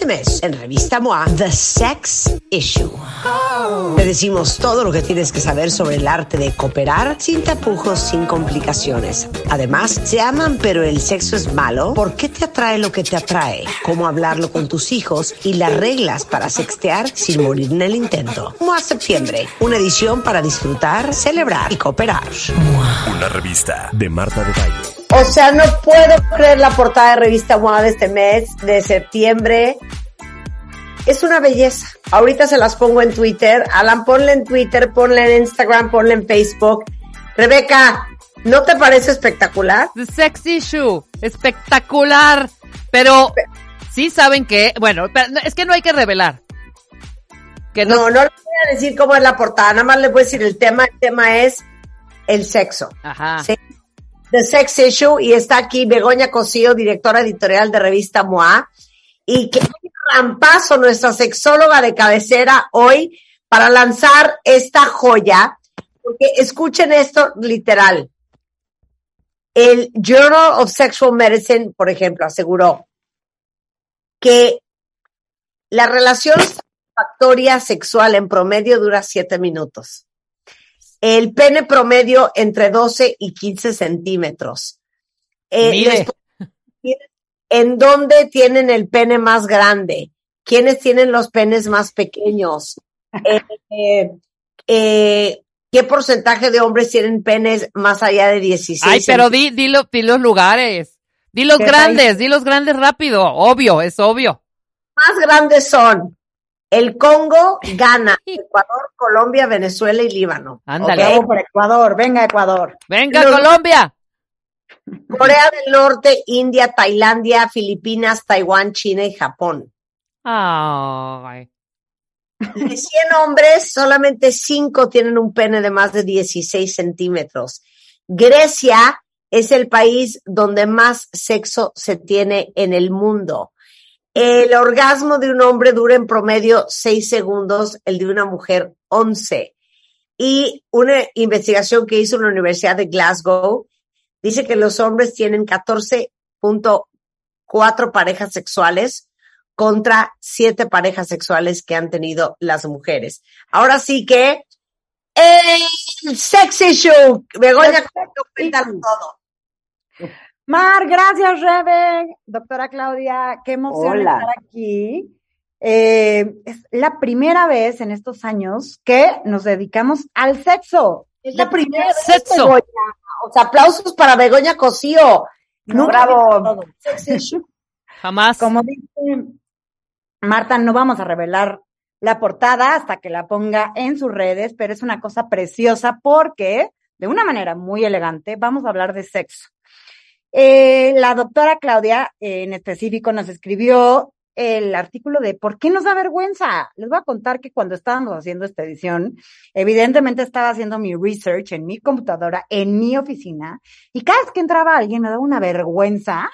Este mes, en Revista MOA, The Sex Issue. Te decimos todo lo que tienes que saber sobre el arte de cooperar sin tapujos, sin complicaciones. Además, se aman pero el sexo es malo. ¿Por qué te atrae lo que te atrae? ¿Cómo hablarlo con tus hijos? Y las reglas para sextear sin morir en el intento. MOA Septiembre, una edición para disfrutar, celebrar y cooperar. Una revista de Marta de Baile. O sea, no puedo creer la portada de revista MOA de este mes, de septiembre. Es una belleza. Ahorita se las pongo en Twitter. Alan, ponle en Twitter, ponle en Instagram, ponle en Facebook. Rebeca, ¿no te parece espectacular? The sex issue. Espectacular. Pero sí saben que, bueno, es que no hay que revelar. Que no, no, no le voy a decir cómo es la portada, nada más le voy a decir el tema, el tema es el sexo. Ajá. ¿sí? The Sex Issue y está aquí Begoña Cosío, directora editorial de revista MOA y que rampazo nuestra sexóloga de cabecera hoy para lanzar esta joya, porque escuchen esto literal. El Journal of Sexual Medicine, por ejemplo, aseguró que la relación satisfactoria sexual en promedio dura siete minutos. El pene promedio entre 12 y 15 centímetros. Eh, Mire. ¿En dónde tienen el pene más grande? ¿Quiénes tienen los penes más pequeños? Eh, eh, eh, ¿Qué porcentaje de hombres tienen penes más allá de 16? Ay, pero di, di, lo- di los lugares. Di los ¿Qué grandes, di los grandes rápido. Obvio, es obvio. más grandes son el Congo, Ghana, Ecuador, Colombia, Venezuela y Líbano. Ándale. ¿ok? Vamos por Ecuador, venga Ecuador. Venga, Los- Colombia. Corea del Norte, India, Tailandia, Filipinas, Taiwán, China y Japón. Ay. De 100 hombres, solamente 5 tienen un pene de más de 16 centímetros. Grecia es el país donde más sexo se tiene en el mundo. El orgasmo de un hombre dura en promedio 6 segundos, el de una mujer 11. Y una investigación que hizo la Universidad de Glasgow dice que los hombres tienen 14.4 parejas sexuales contra siete parejas sexuales que han tenido las mujeres. Ahora sí que el sex issue, Begoña, cuéntalo todo. Mar, gracias, Rebe. Doctora Claudia, qué emoción Hola. estar aquí. Eh, es la primera vez en estos años que nos dedicamos al sexo. Es la primera vez, Sexo. Begoña. O sea, aplausos para Begoña Cosío. Nunca Bravo. Jamás. Como dice Marta, no vamos a revelar la portada hasta que la ponga en sus redes, pero es una cosa preciosa porque, de una manera muy elegante, vamos a hablar de sexo. Eh, la doctora Claudia, eh, en específico, nos escribió el artículo de ¿Por qué nos da vergüenza? Les voy a contar que cuando estábamos haciendo esta edición, evidentemente estaba haciendo mi research en mi computadora, en mi oficina, y cada vez que entraba alguien me daba una vergüenza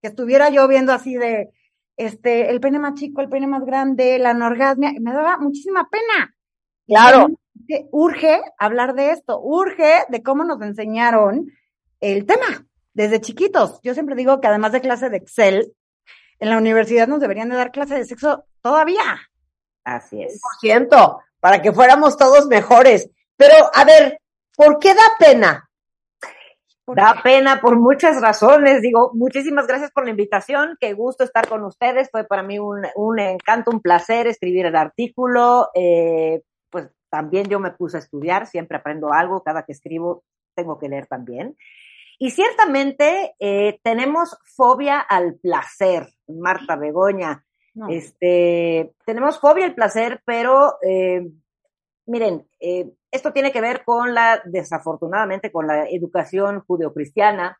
que estuviera yo viendo así de, este, el pene más chico, el pene más grande, la anorgasmia, me daba muchísima pena. Claro. Urge hablar de esto, urge de cómo nos enseñaron el tema desde chiquitos. Yo siempre digo que además de clase de Excel, en la universidad nos deberían de dar clase de sexo todavía. Así es. Por ciento, para que fuéramos todos mejores. Pero, a ver, ¿por qué da pena? Da pena por muchas razones. Digo, muchísimas gracias por la invitación. Qué gusto estar con ustedes. Fue para mí un, un encanto, un placer escribir el artículo. Eh, pues también yo me puse a estudiar. Siempre aprendo algo. Cada que escribo tengo que leer también. Y ciertamente eh, tenemos fobia al placer, Marta Begoña. No. Este, tenemos fobia al placer, pero eh, miren, eh, esto tiene que ver con la, desafortunadamente, con la educación judeocristiana,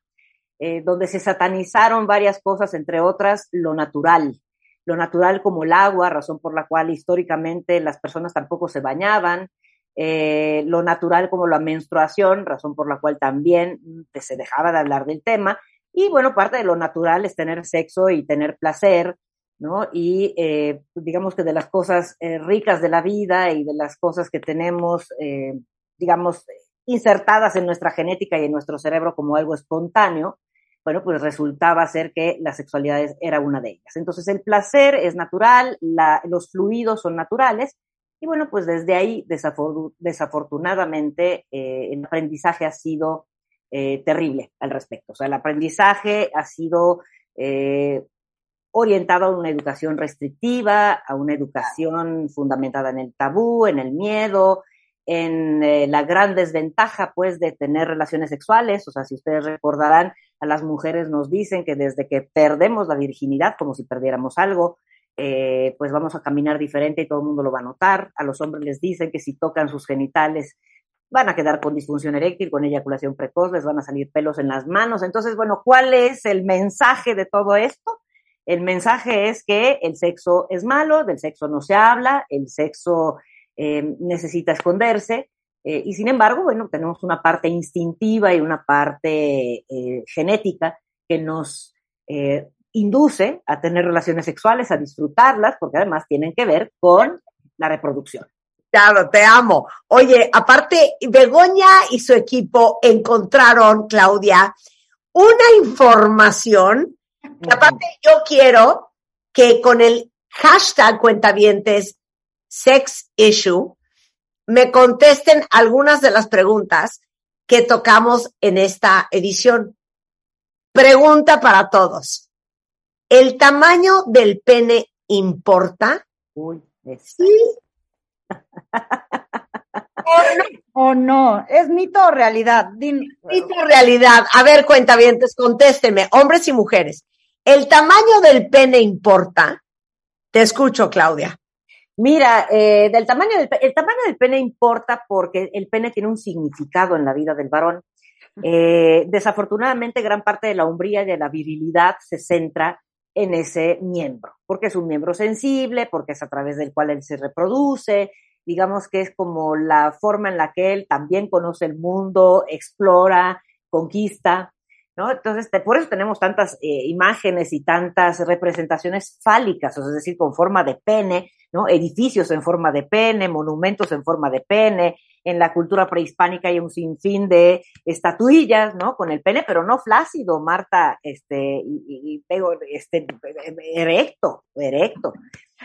eh, donde se satanizaron varias cosas, entre otras lo natural. Lo natural como el agua, razón por la cual históricamente las personas tampoco se bañaban, eh, lo natural como la menstruación, razón por la cual también mm, se dejaba de hablar del tema. Y bueno, parte de lo natural es tener sexo y tener placer, ¿no? Y eh, digamos que de las cosas eh, ricas de la vida y de las cosas que tenemos, eh, digamos, insertadas en nuestra genética y en nuestro cerebro como algo espontáneo, bueno, pues resultaba ser que la sexualidad era una de ellas. Entonces el placer es natural, los fluidos son naturales y bueno, pues desde ahí desafortunadamente eh, el aprendizaje ha sido eh, terrible al respecto. O sea, el aprendizaje ha sido eh, orientado a una educación restrictiva, a una educación fundamentada en el tabú, en el miedo, en la gran desventaja, pues, de tener relaciones sexuales. O sea, si ustedes recordarán, a las mujeres nos dicen que desde que perdemos la virginidad, como si perdiéramos algo, eh, pues vamos a caminar diferente y todo el mundo lo va a notar. A los hombres les dicen que si tocan sus genitales van a quedar con disfunción eréctil, con eyaculación precoz, les van a salir pelos en las manos. Entonces, bueno, ¿cuál es el mensaje de todo esto? El mensaje es que el sexo es malo, del sexo no se habla, el sexo eh, necesita esconderse. Eh, y sin embargo, bueno, tenemos una parte instintiva y una parte genética que nos induce a tener relaciones sexuales, a disfrutarlas, porque además tienen que ver con la reproducción. Claro, te amo. Oye, aparte, Begoña y su equipo encontraron, Claudia, una información. aparte, yo quiero que con el hashtag cuentavientes sex issue me contesten algunas de las preguntas que tocamos en esta edición. Pregunta para todos. ¿El tamaño del pene importa? Uy, sí o no, es mito o realidad. Mito o realidad. A ver, cuentavientes, contésteme, hombres y mujeres. ¿El tamaño del pene importa? Te escucho, Claudia. Mira, eh, del tamaño del, el tamaño del pene importa porque el pene tiene un significado en la vida del varón. Eh, desafortunadamente, gran parte de la hombría y de la virilidad se centra en ese miembro, porque es un miembro sensible, porque es a través del cual él se reproduce, digamos que es como la forma en la que él también conoce el mundo, explora, conquista, ¿no? Entonces, por eso tenemos tantas eh, imágenes y tantas representaciones fálicas, es decir, con forma de pene, ¿no? Edificios en forma de pene, monumentos en forma de pene, en la cultura prehispánica hay un sinfín de estatuillas, ¿no? Con el pene, pero no flácido, Marta, este, y, este, erecto, erecto.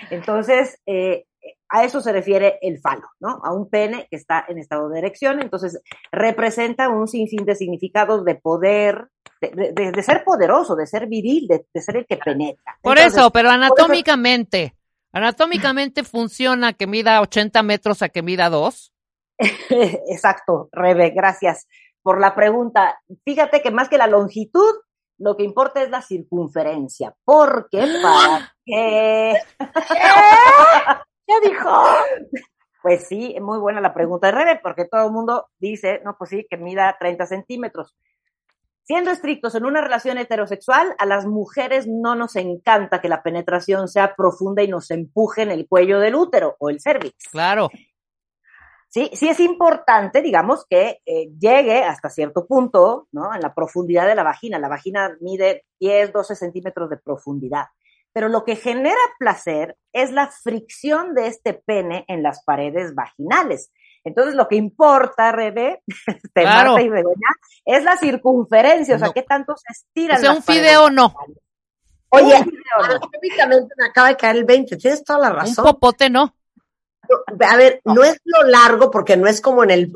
Entonces, eh, a eso se refiere el falo, ¿no? A un pene que está en estado de erección, entonces representa un sinfín de significados de poder, de, ser poderoso, de ser viril, de, ser el que penetra. Por eso, pero anatómicamente, anatómicamente funciona que mida 80 metros a que mida 2. Exacto, Rebe, gracias por la pregunta. Fíjate que más que la longitud, lo que importa es la circunferencia, porque para qué... ¿Qué dijo? Pues sí, muy buena la pregunta de Rebe, porque todo el mundo dice, no, pues sí, que mida 30 centímetros. Siendo estrictos en una relación heterosexual, a las mujeres no nos encanta que la penetración sea profunda y nos empuje en el cuello del útero o el cervix. Claro. Sí, sí es importante, digamos, que eh, llegue hasta cierto punto, ¿no? En la profundidad de la vagina. La vagina mide 10, 12 centímetros de profundidad. Pero lo que genera placer es la fricción de este pene en las paredes vaginales. Entonces, lo que importa, Rebe, claro. y es la circunferencia, o sea, qué tanto se estira. O sea, un fideo no. Oye, anatómicamente me acaba de caer el 20, tienes toda la razón. Un popote no. A ver, no es lo largo porque no es como en el,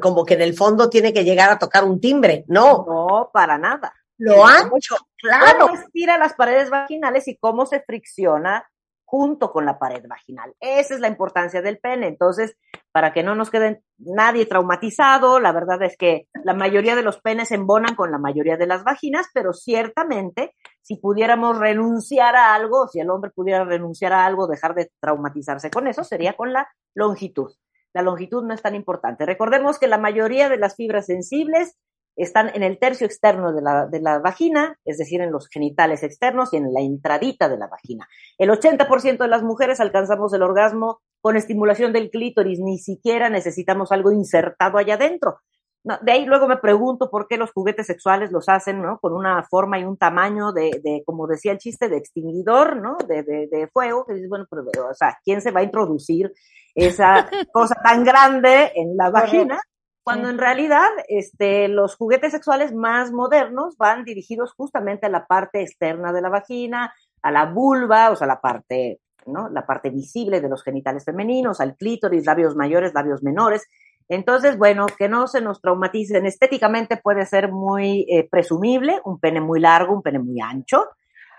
como que en el fondo tiene que llegar a tocar un timbre, no. No, para nada. Lo ancho, claro. Cómo estira las paredes vaginales y cómo se fricciona junto con la pared vaginal. Esa es la importancia del pene. Entonces, para que no nos quede nadie traumatizado, la verdad es que la mayoría de los penes embonan con la mayoría de las vaginas, pero ciertamente si pudiéramos renunciar a algo, si el hombre pudiera renunciar a algo, dejar de traumatizarse con eso, sería con la longitud. La longitud no es tan importante. Recordemos que la mayoría de las fibras sensibles están en el tercio externo de la, de la, vagina, es decir, en los genitales externos y en la intradita de la vagina. El 80% de las mujeres alcanzamos el orgasmo con estimulación del clítoris, ni siquiera necesitamos algo insertado allá adentro. de ahí luego me pregunto por qué los juguetes sexuales los hacen, ¿no? Con una forma y un tamaño de, de como decía el chiste, de extinguidor, ¿no? De, de, de fuego, que dices, bueno, pero, o sea, ¿quién se va a introducir esa cosa tan grande en la vagina? Cuando en realidad este, los juguetes sexuales más modernos van dirigidos justamente a la parte externa de la vagina, a la vulva, o sea, la parte, ¿no? La parte visible de los genitales femeninos, al clítoris, labios mayores, labios menores. Entonces, bueno, que no se nos traumaticen. Estéticamente puede ser muy eh, presumible, un pene muy largo, un pene muy ancho,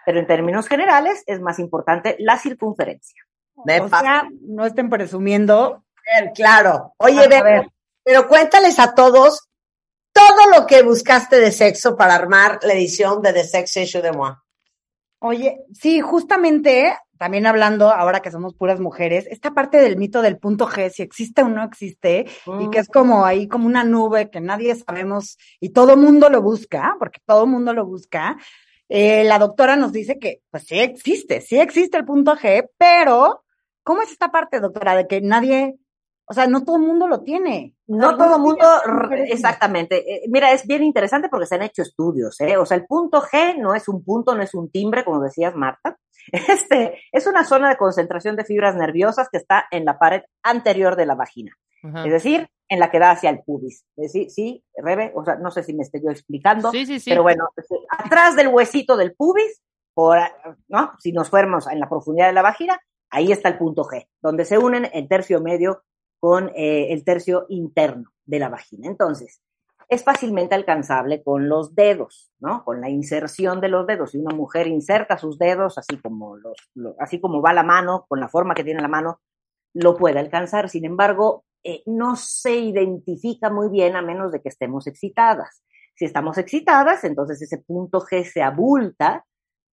pero en términos generales es más importante la circunferencia. o sea, no estén presumiendo. Claro. Oye, ver. Pero cuéntales a todos todo lo que buscaste de sexo para armar la edición de The Sex Issue de Moi. Oye, sí, justamente, también hablando ahora que somos puras mujeres, esta parte del mito del punto G, si existe o no existe, y que es como ahí como una nube que nadie sabemos y todo mundo lo busca, porque todo mundo lo busca. Eh, la doctora nos dice que, pues sí existe, sí existe el punto G, pero ¿cómo es esta parte, doctora, de que nadie o sea, no todo el mundo lo tiene. No todo el mundo, exactamente. Eh, mira, es bien interesante porque se han hecho estudios, ¿eh? O sea, el punto G no es un punto, no es un timbre, como decías, Marta. Este, es una zona de concentración de fibras nerviosas que está en la pared anterior de la vagina. Es decir, en la que da hacia el pubis. Sí, sí, Rebe, o sea, no sé si me estoy yo explicando. Sí, sí, sí. Pero bueno, atrás del huesito del pubis, por, ¿no? Si nos fuéramos en la profundidad de la vagina, ahí está el punto G, donde se unen el tercio medio con eh, el tercio interno de la vagina. Entonces, es fácilmente alcanzable con los dedos, ¿no? Con la inserción de los dedos. Si una mujer inserta sus dedos, así como, los, así como va la mano, con la forma que tiene la mano, lo puede alcanzar. Sin embargo, eh, no se identifica muy bien a menos de que estemos excitadas. Si estamos excitadas, entonces ese punto G se abulta,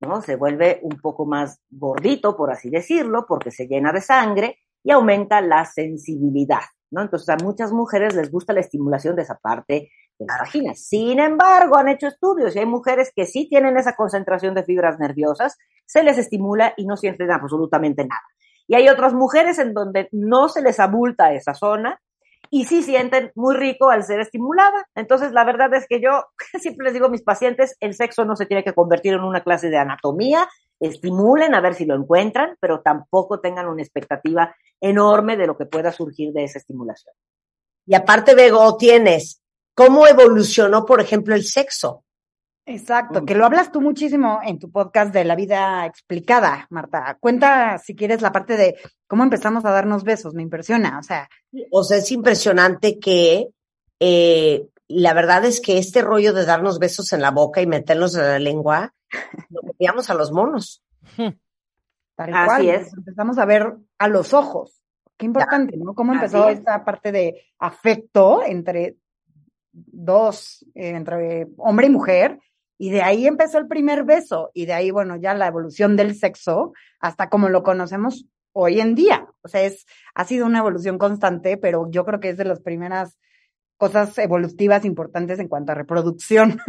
¿no? Se vuelve un poco más gordito, por así decirlo, porque se llena de sangre y aumenta la sensibilidad, ¿no? Entonces a muchas mujeres les gusta la estimulación de esa parte de la vagina. Sin embargo, han hecho estudios y hay mujeres que sí tienen esa concentración de fibras nerviosas, se les estimula y no sienten absolutamente nada. Y hay otras mujeres en donde no se les abulta esa zona y sí sienten muy rico al ser estimulada. Entonces, la verdad es que yo siempre les digo a mis pacientes, el sexo no se tiene que convertir en una clase de anatomía, estimulen a ver si lo encuentran, pero tampoco tengan una expectativa enorme de lo que pueda surgir de esa estimulación. Y aparte, Bego, tienes cómo evolucionó, por ejemplo, el sexo. Exacto, que lo hablas tú muchísimo en tu podcast de la vida explicada, Marta. Cuenta, si quieres, la parte de cómo empezamos a darnos besos, me impresiona, o sea. O sea, es impresionante que eh, la verdad es que este rollo de darnos besos en la boca y meternos en la lengua, lo metíamos a los monos. Tal Así es. Empezamos a ver a los ojos. Qué importante, ¿no? Cómo empezó esta parte de afecto entre dos, eh, entre hombre y mujer, y de ahí empezó el primer beso, y de ahí, bueno, ya la evolución del sexo, hasta como lo conocemos hoy en día. O sea, es, ha sido una evolución constante, pero yo creo que es de las primeras cosas evolutivas importantes en cuanto a reproducción.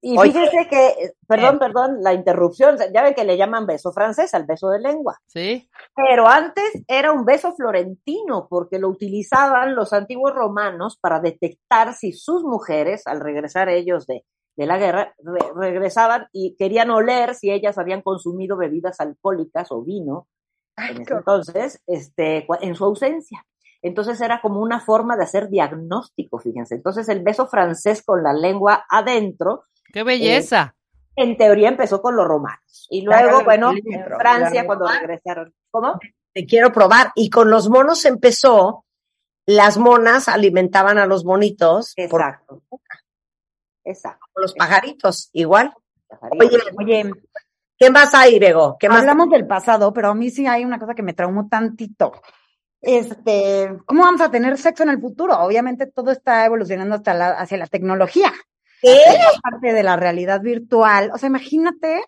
Y fíjese que, perdón, eh. perdón, la interrupción, ya ven que le llaman beso francés al beso de lengua. Sí. Pero antes era un beso florentino, porque lo utilizaban los antiguos romanos para detectar si sus mujeres, al regresar ellos de, de la guerra, regresaban y querían oler si ellas habían consumido bebidas alcohólicas o vino. entonces, este, en su ausencia. Entonces era como una forma de hacer diagnóstico, fíjense. Entonces el beso francés con la lengua adentro ¡Qué belleza! Eh, en teoría empezó con los romanos. Y luego, bueno, en Francia, cuando regresaron. ¿Cómo? Te quiero probar. Y con los monos empezó, las monas alimentaban a los monitos. Exacto. Exacto. Los pajaritos, igual. Oye, oye, ¿qué más hay, Bego? ¿Qué más Hablamos del pasado, pero a mí sí hay una cosa que me traumó tantito. Este, ¿cómo vamos a tener sexo en el futuro? Obviamente todo está evolucionando hasta hacia la tecnología. ¿Qué? Parte de la realidad virtual. O sea, imagínate,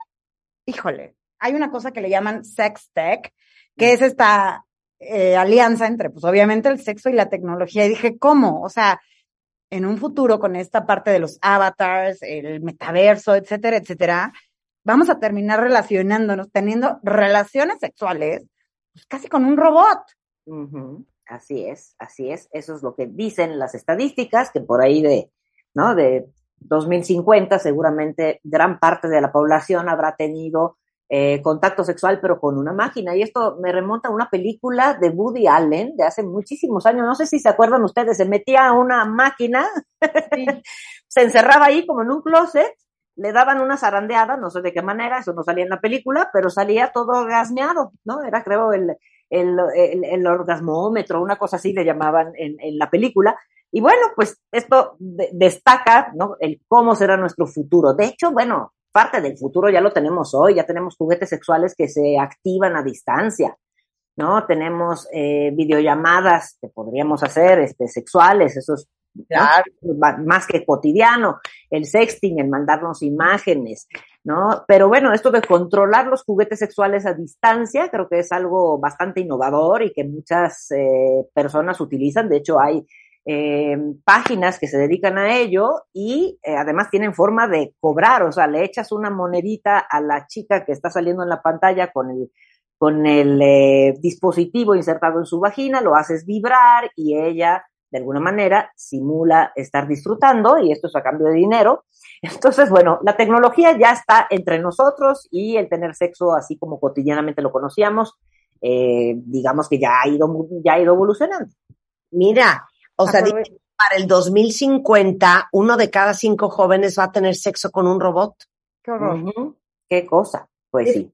híjole, hay una cosa que le llaman sex tech, que es esta eh, alianza entre, pues obviamente, el sexo y la tecnología. Y dije, ¿cómo? O sea, en un futuro con esta parte de los avatars, el metaverso, etcétera, etcétera, vamos a terminar relacionándonos, teniendo relaciones sexuales, pues casi con un robot. Así es, así es. Eso es lo que dicen las estadísticas, que por ahí de, ¿no? De 2050 seguramente gran parte de la población habrá tenido eh, contacto sexual, pero con una máquina. Y esto me remonta a una película de Woody Allen de hace muchísimos años. No sé si se acuerdan ustedes, se metía a una máquina, se encerraba ahí como en un closet, le daban una zarandeada, no sé de qué manera, eso no salía en la película, pero salía todo orgasmeado, ¿no? Era creo el, el, el, orgasmómetro, una cosa así le llamaban en, en la película. Y bueno, pues esto destaca, ¿no? El cómo será nuestro futuro. De hecho, bueno, parte del futuro ya lo tenemos hoy, ya tenemos juguetes sexuales que se activan a distancia, ¿no? Tenemos eh, videollamadas que podríamos hacer este, sexuales, eso es más que cotidiano, el sexting, el mandarnos imágenes, ¿no? Pero bueno, esto de controlar los juguetes sexuales a distancia creo que es algo bastante innovador y que muchas eh, personas utilizan, de hecho hay eh, páginas que se dedican a ello y eh, además tienen forma de cobrar, o sea, le echas una monedita a la chica que está saliendo en la pantalla con el, con el eh, dispositivo insertado en su vagina, lo haces vibrar y ella de alguna manera simula estar disfrutando y esto es a cambio de dinero. Entonces, bueno, la tecnología ya está entre nosotros y el tener sexo así como cotidianamente lo conocíamos, digamos que ya ha ido, ya ha ido evolucionando. Mira, o sea, para el 2050, uno de cada cinco jóvenes va a tener sexo con un robot. Qué Qué cosa. Pues sí.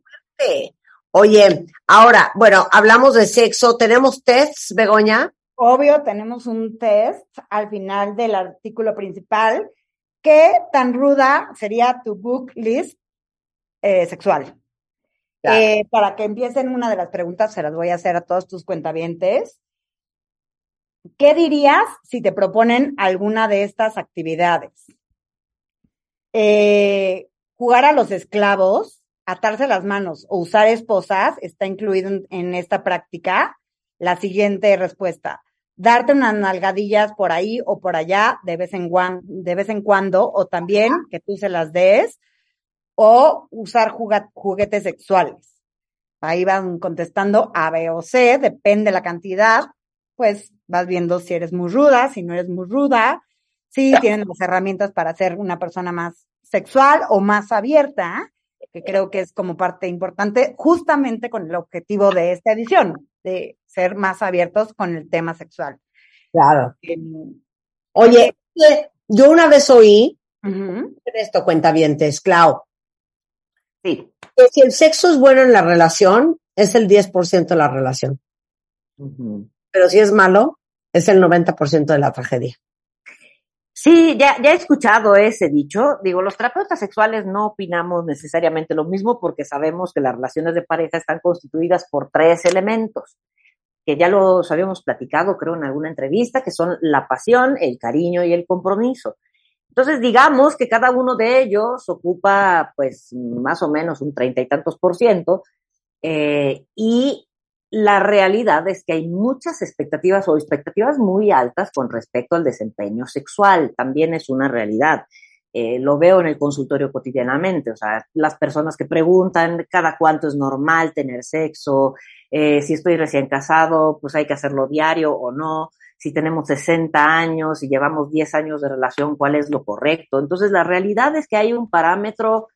Oye, ahora, bueno, hablamos de sexo. ¿Tenemos tests, Begoña? Obvio, tenemos un test al final del artículo principal. ¿Qué tan ruda sería tu book list eh, sexual? Eh, para que empiecen una de las preguntas, se las voy a hacer a todos tus cuentavientes. ¿Qué dirías si te proponen alguna de estas actividades? Eh, jugar a los esclavos, atarse las manos o usar esposas está incluido en, esta práctica. La siguiente respuesta, darte unas nalgadillas por ahí o por allá de vez en, de vez en cuando o también que tú se las des o usar juguetes sexuales. Ahí van contestando A, B o C, depende la cantidad, pues vas viendo si eres muy ruda, si no eres muy ruda, si tienen las herramientas para ser una persona más sexual o más abierta, que creo que es como parte importante, justamente con el objetivo de esta edición, de ser más abiertos con el tema sexual. Claro. Em, Oye, yo una vez oí, esto cuenta bien, Clau, sí. que si el sexo es bueno en la relación, es el 10% de la relación pero si es malo, es el 90% de la tragedia. Sí, ya, ya he escuchado ese dicho. Digo, los terapeutas sexuales no opinamos necesariamente lo mismo porque sabemos que las relaciones de pareja están constituidas por tres elementos, que ya los habíamos platicado, creo, en alguna entrevista, que son la pasión, el cariño y el compromiso. Entonces, digamos que cada uno de ellos ocupa, pues, más o menos un treinta y tantos por ciento, eh, y la realidad es que hay muchas expectativas o expectativas muy altas con respecto al desempeño sexual. También es una realidad. Eh, lo veo en el consultorio cotidianamente, o sea, las personas que preguntan cada cuánto es normal tener sexo, eh, si estoy recién casado, pues hay que hacerlo diario o no, si tenemos 60 años y llevamos 10 años de relación, cuál es lo correcto. Entonces, la realidad es que hay un parámetro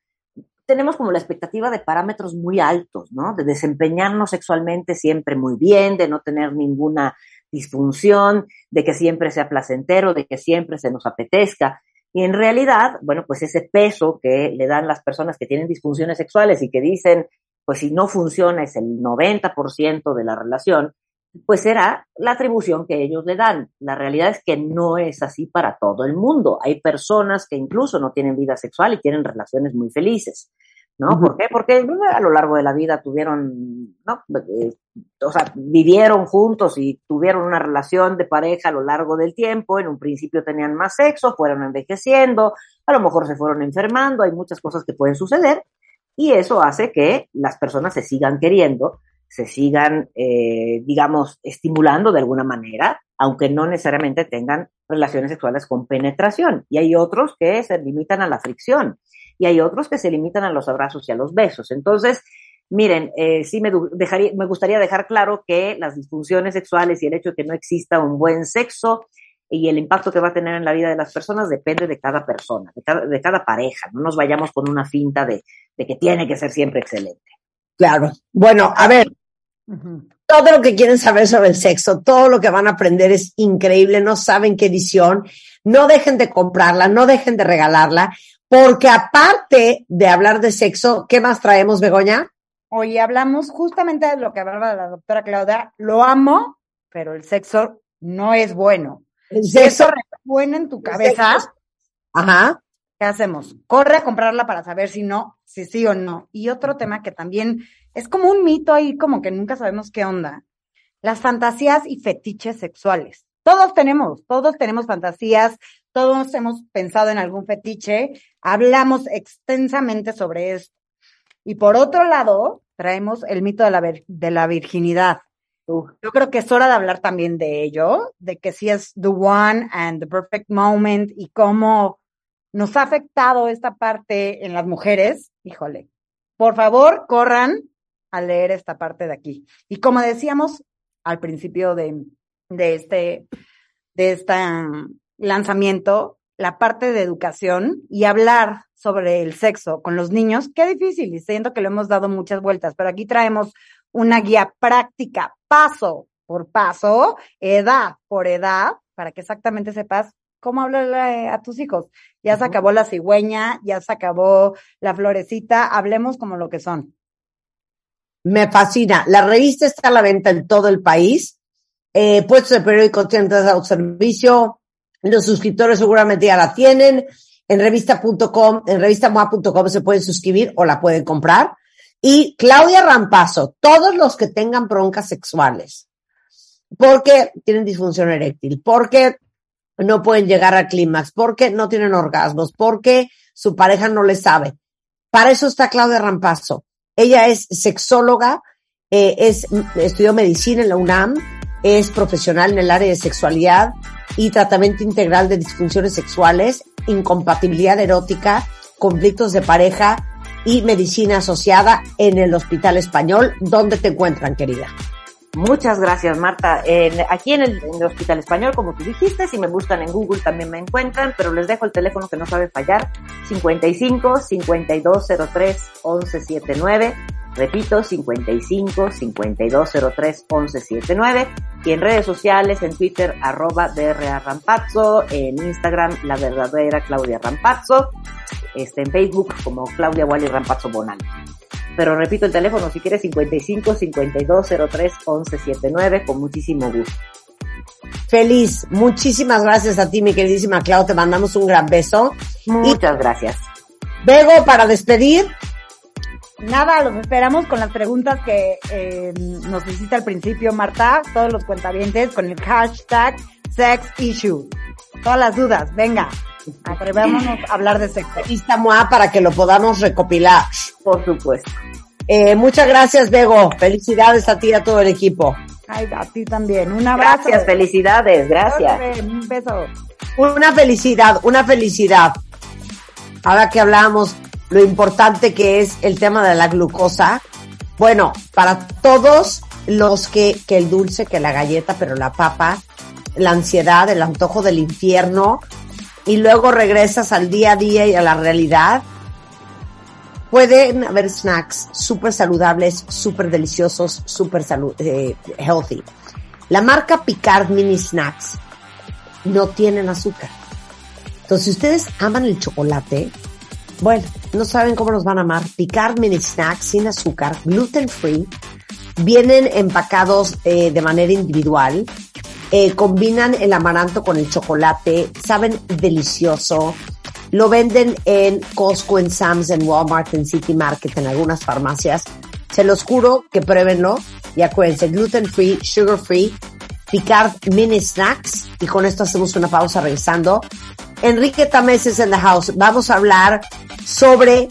tenemos como la expectativa de parámetros muy altos, ¿no? De desempeñarnos sexualmente siempre muy bien, de no tener ninguna disfunción, de que siempre sea placentero, de que siempre se nos apetezca. Y en realidad, bueno, pues ese peso que le dan las personas que tienen disfunciones sexuales y que dicen, pues si no funciona es el 90% de la relación, pues será la atribución que ellos le dan. La realidad es que no es así para todo el mundo. Hay personas que incluso no tienen vida sexual y tienen relaciones muy felices. ¿No? ¿Por qué? Porque a lo largo de la vida tuvieron, ¿no? Eh, o sea, vivieron juntos y tuvieron una relación de pareja a lo largo del tiempo. En un principio tenían más sexo, fueron envejeciendo, a lo mejor se fueron enfermando, hay muchas cosas que pueden suceder y eso hace que las personas se sigan queriendo se sigan, eh, digamos, estimulando de alguna manera, aunque no necesariamente tengan relaciones sexuales con penetración. Y hay otros que se limitan a la fricción y hay otros que se limitan a los abrazos y a los besos. Entonces, miren, eh, sí me, me gustaría dejar claro que las disfunciones sexuales y el hecho de que no exista un buen sexo y el impacto que va a tener en la vida de las personas depende de cada persona, de cada, de cada pareja. No nos vayamos con una finta de, de que tiene que ser siempre excelente. Claro. Bueno, a ver, todo lo que quieren saber sobre el sexo, todo lo que van a aprender es increíble, no saben qué edición, no dejen de comprarla, no dejen de regalarla, porque aparte de hablar de sexo, ¿qué más traemos, Begoña? Hoy hablamos justamente de lo que hablaba la doctora Claudia, lo amo, pero el sexo no es bueno. El Si eso sexo, resuena en tu cabeza, ajá, ¿qué hacemos? Corre a comprarla para saber si no, si sí o no. Y otro tema que también es como un mito ahí, como que nunca sabemos qué onda. Las fantasías y fetiches sexuales. Todos tenemos, todos tenemos fantasías, todos hemos pensado en algún fetiche, hablamos extensamente sobre esto. Y por otro lado, traemos el mito de la, vir- de la virginidad. Uf. Yo creo que es hora de hablar también de ello, de que sí es the one and the perfect moment y cómo nos ha afectado esta parte en las mujeres. Híjole, por favor, corran a leer esta parte de aquí. Y como decíamos al principio de, de este, de este lanzamiento, la parte de educación y hablar sobre el sexo con los niños, qué difícil, y siento que lo hemos dado muchas vueltas, pero aquí traemos una guía práctica, paso por paso, edad por edad, para que exactamente sepas cómo hablarle a tus hijos. Ya se acabó la cigüeña, ya se acabó la florecita, hablemos como lo que son. me fascina. La revista está a la venta en todo el país. Eh, puestos de periódico tienen a servicio. Los suscriptores seguramente ya la tienen. En revista.com, en revistamoa.com se pueden suscribir o la pueden comprar. Y Claudia Rampazo, todos los que tengan broncas sexuales, porque tienen disfunción eréctil, porque no pueden llegar al clímax, porque no tienen orgasmos, porque su pareja no les sabe. Para eso está Claudia Rampazo. Ella es sexóloga, eh, es, estudió medicina en la UNAM, es profesional en el área de sexualidad y tratamiento integral de disfunciones sexuales, incompatibilidad erótica, conflictos de pareja y medicina asociada en el Hospital Español. ¿Dónde te encuentran, querida? Muchas gracias, Marta. Aquí en el, Hospital Español, como tú dijiste, si me buscan en Google también me encuentran, pero les dejo el teléfono que no sabe fallar, 55 5203 1179. Repito, 55 5203 1179. Y en redes sociales, en Twitter, arroba DRA en Instagram, la verdadera Claudia Rampazzo, este, en Facebook como Claudia Wally Rampazzo Bonal. Pero repito el teléfono, si quieres 55 5203 1179, con muchísimo gusto. Feliz. Muchísimas gracias a ti, mi queridísima Clau. Te mandamos un gran beso. Muchas gracias. Bego, para despedir, Nada, los esperamos con las preguntas que eh, nos hiciste al principio, Marta, todos los cuentavientes, con el hashtag sex issue. Todas las dudas, venga, atrevámonos a hablar de sexo. MOA para que lo podamos recopilar. Por supuesto. Eh, muchas gracias, Bego. Felicidades a ti y a todo el equipo. Ay, a ti también. Un abrazo. Gracias, felicidades, gracias. Un beso. Una felicidad, una felicidad. Ahora que hablamos lo importante que es el tema de la glucosa. Bueno, para todos los que, que el dulce, que la galleta, pero la papa, la ansiedad, el antojo del infierno, y luego regresas al día a día y a la realidad, pueden haber snacks súper saludables, súper deliciosos, súper eh, healthy. La marca Picard Mini Snacks no tienen azúcar. Entonces, si ustedes aman el chocolate, bueno, no saben cómo los van a amar. Picard Mini Snacks sin azúcar, gluten free, vienen empacados eh, de manera individual, eh, combinan el amaranto con el chocolate, saben delicioso. Lo venden en Costco, en Sam's, en Walmart, en City Market, en algunas farmacias. Se los juro que pruébenlo. Y acuérdense, gluten free, sugar free, Picard Mini Snacks. Y con esto hacemos una pausa regresando. Enrique Tameses en the house. Vamos a hablar sobre,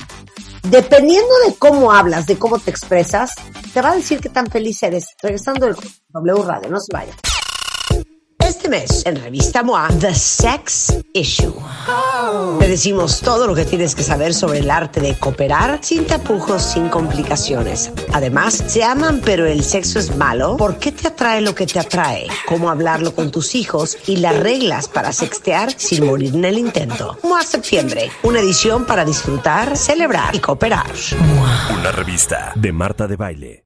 dependiendo de cómo hablas, de cómo te expresas, te va a decir qué tan feliz eres. Regresando el W Radio, no se vayan. Este mes, en Revista MOA, The Sex Issue. Te decimos todo lo que tienes que saber sobre el arte de cooperar sin tapujos, sin complicaciones. Además, se aman pero el sexo es malo. ¿Por qué te atrae lo que te atrae? ¿Cómo hablarlo con tus hijos? Y las reglas para sextear sin morir en el intento. MOA Septiembre, una edición para disfrutar, celebrar y cooperar. Una revista de Marta de Baile.